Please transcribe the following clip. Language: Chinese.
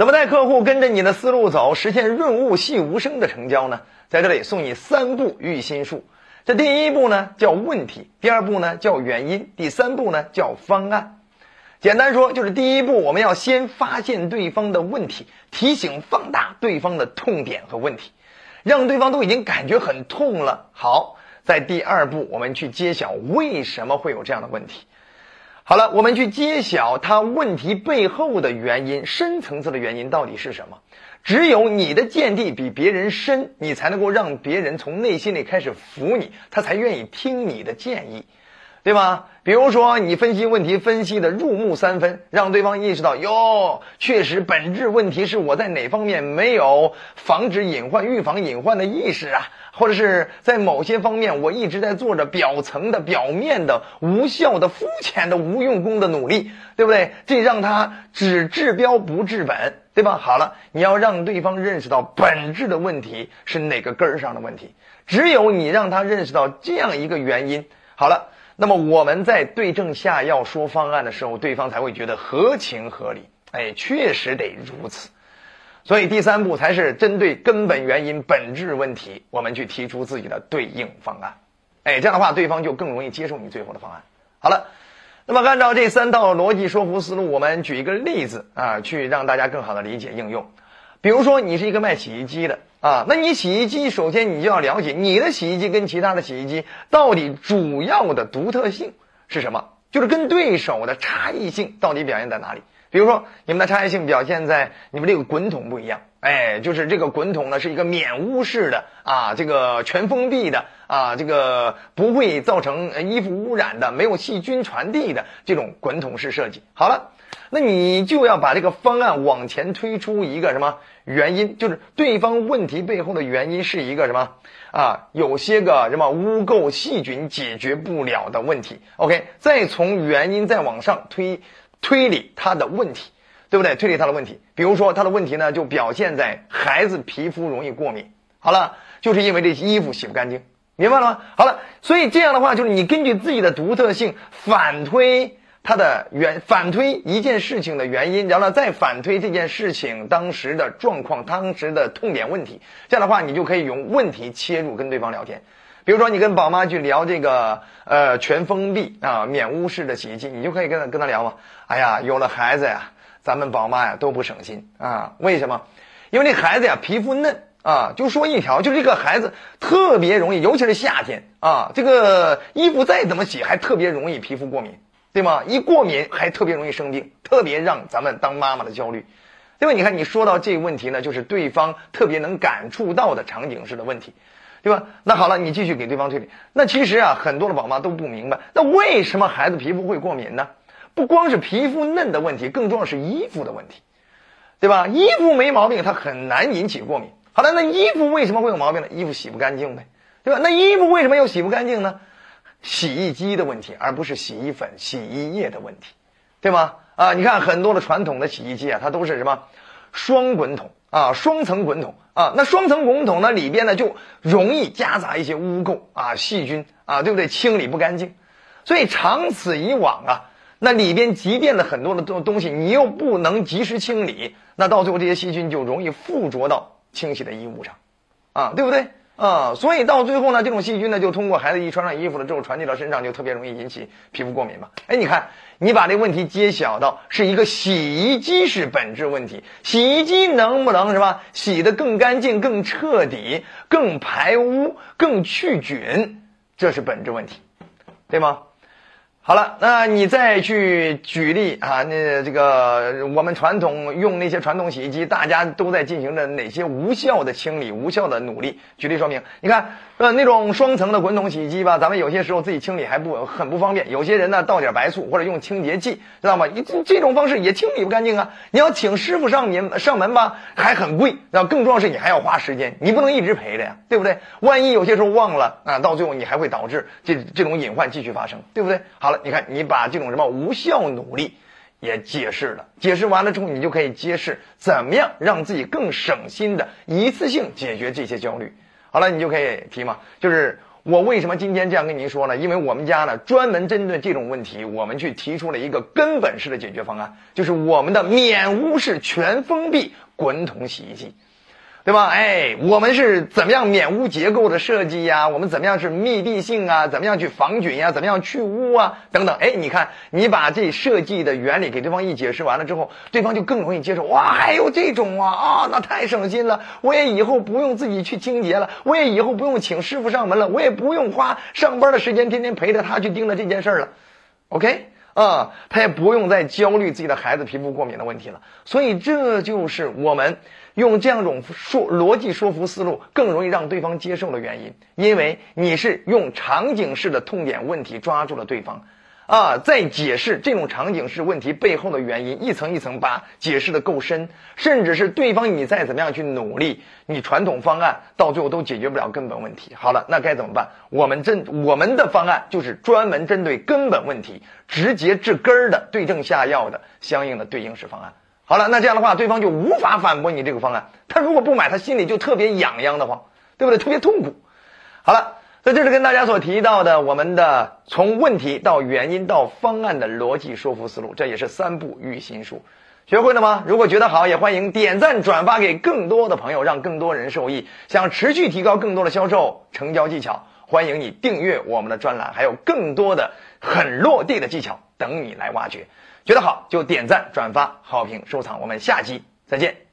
怎么带客户跟着你的思路走，实现润物细无声的成交呢？在这里送你三步育心术。这第一步呢叫问题，第二步呢叫原因，第三步呢叫方案。简单说就是第一步，我们要先发现对方的问题，提醒放大对方的痛点和问题，让对方都已经感觉很痛了。好，在第二步，我们去揭晓为什么会有这样的问题。好了，我们去揭晓他问题背后的原因，深层次的原因到底是什么？只有你的见地比别人深，你才能够让别人从内心里开始服你，他才愿意听你的建议，对吧？比如说你分析问题分析的入木三分，让对方意识到哟，确实本质问题是我在哪方面没有防止隐患、预防隐患的意识啊。或者是在某些方面，我一直在做着表层的、表面的、无效的、肤浅的、无用功的努力，对不对？这让他只治标不治本，对吧？好了，你要让对方认识到本质的问题是哪个根儿上的问题。只有你让他认识到这样一个原因，好了，那么我们在对症下药说方案的时候，对方才会觉得合情合理。哎，确实得如此。所以第三步才是针对根本原因、本质问题，我们去提出自己的对应方案。哎，这样的话，对方就更容易接受你最后的方案。好了，那么按照这三套逻辑说服思路，我们举一个例子啊，去让大家更好的理解应用。比如说，你是一个卖洗衣机的啊，那你洗衣机首先你就要了解你的洗衣机跟其他的洗衣机到底主要的独特性是什么，就是跟对手的差异性到底表现在哪里。比如说，你们的差异性表现在你们这个滚筒不一样，哎，就是这个滚筒呢是一个免污式的啊，这个全封闭的啊，这个不会造成衣服污染的，没有细菌传递的这种滚筒式设计。好了，那你就要把这个方案往前推出一个什么原因，就是对方问题背后的原因是一个什么啊？有些个什么污垢细菌解决不了的问题。OK，再从原因再往上推。推理他的问题，对不对？推理他的问题，比如说他的问题呢，就表现在孩子皮肤容易过敏。好了，就是因为这衣服洗不干净，明白了吗？好了，所以这样的话，就是你根据自己的独特性反推他的原，反推一件事情的原因，然后呢再反推这件事情当时的状况、当时的痛点问题。这样的话，你就可以用问题切入跟对方聊天。比如说，你跟宝妈去聊这个呃全封闭啊免污式的洗衣机，你就可以跟他跟他聊嘛。哎呀，有了孩子呀，咱们宝妈呀都不省心啊。为什么？因为这孩子呀皮肤嫩啊。就说一条，就这个孩子特别容易，尤其是夏天啊，这个衣服再怎么洗还特别容易皮肤过敏，对吗？一过敏还特别容易生病，特别让咱们当妈妈的焦虑。对吧你看，你说到这个问题呢，就是对方特别能感触到的场景式的问题。对吧？那好了，你继续给对方推理。那其实啊，很多的宝妈都不明白，那为什么孩子皮肤会过敏呢？不光是皮肤嫩的问题，更重要是衣服的问题，对吧？衣服没毛病，它很难引起过敏。好了，那衣服为什么会有毛病呢？衣服洗不干净呗，对吧？那衣服为什么要洗不干净呢？洗衣机的问题，而不是洗衣粉、洗衣液的问题，对吗？啊，你看很多的传统的洗衣机啊，它都是什么双滚筒。啊，双层滚筒啊，那双层滚筒呢里边呢就容易夹杂一些污垢啊、细菌啊，对不对？清理不干净，所以长此以往啊，那里边积淀了很多的东东西，你又不能及时清理，那到最后这些细菌就容易附着到清洗的衣物上，啊，对不对？啊，所以到最后呢，这种细菌呢就通过孩子一穿上衣服了之后传递到身上，就特别容易引起皮肤过敏嘛。哎，你看，你把这问题揭晓到是一个洗衣机是本质问题，洗衣机能不能是吧？洗得更干净、更彻底、更排污、更去菌，这是本质问题，对吗？好了，那你再去举例啊？那这个我们传统用那些传统洗衣机，大家都在进行着哪些无效的清理、无效的努力？举例说明，你看。呃，那种双层的滚筒洗衣机吧，咱们有些时候自己清理还不很不方便。有些人呢，倒点白醋或者用清洁剂，知道吗？你这种方式也清理不干净啊。你要请师傅上门上门吧，还很贵。那更重要是你还要花时间，你不能一直陪着呀，对不对？万一有些时候忘了啊，到最后你还会导致这这种隐患继续发生，对不对？好了，你看你把这种什么无效努力也解释了，解释完了之后，你就可以揭示怎么样让自己更省心的一次性解决这些焦虑。好了，你就可以提嘛，就是我为什么今天这样跟您说呢？因为我们家呢专门针对这种问题，我们去提出了一个根本式的解决方案，就是我们的免污式全封闭滚筒洗衣机。对吧？哎，我们是怎么样免污结构的设计呀？我们怎么样是密闭性啊？怎么样去防菌呀？怎么样去污啊？等等。哎，你看，你把这设计的原理给对方一解释完了之后，对方就更容易接受。哇，还有这种啊啊，那太省心了！我也以后不用自己去清洁了，我也以后不用请师傅上门了，我也不用花上班的时间天天陪着他去盯着这件事了。OK。啊，他也不用再焦虑自己的孩子皮肤过敏的问题了。所以这就是我们用这样种说逻辑说服思路更容易让对方接受的原因，因为你是用场景式的痛点问题抓住了对方。啊，在解释这种场景式问题背后的原因，一层一层扒，解释的够深，甚至是对方你再怎么样去努力，你传统方案到最后都解决不了根本问题。好了，那该怎么办？我们针我们的方案就是专门针对根本问题，直接治根儿的，对症下药的相应的对应式方案。好了，那这样的话，对方就无法反驳你这个方案。他如果不买，他心里就特别痒痒的慌，对不对？特别痛苦。好了。这就是跟大家所提到的我们的从问题到原因到方案的逻辑说服思路，这也是三步育心术，学会了吗？如果觉得好，也欢迎点赞转发给更多的朋友，让更多人受益。想持续提高更多的销售成交技巧，欢迎你订阅我们的专栏，还有更多的很落地的技巧等你来挖掘。觉得好就点赞转发好评收藏，我们下期再见。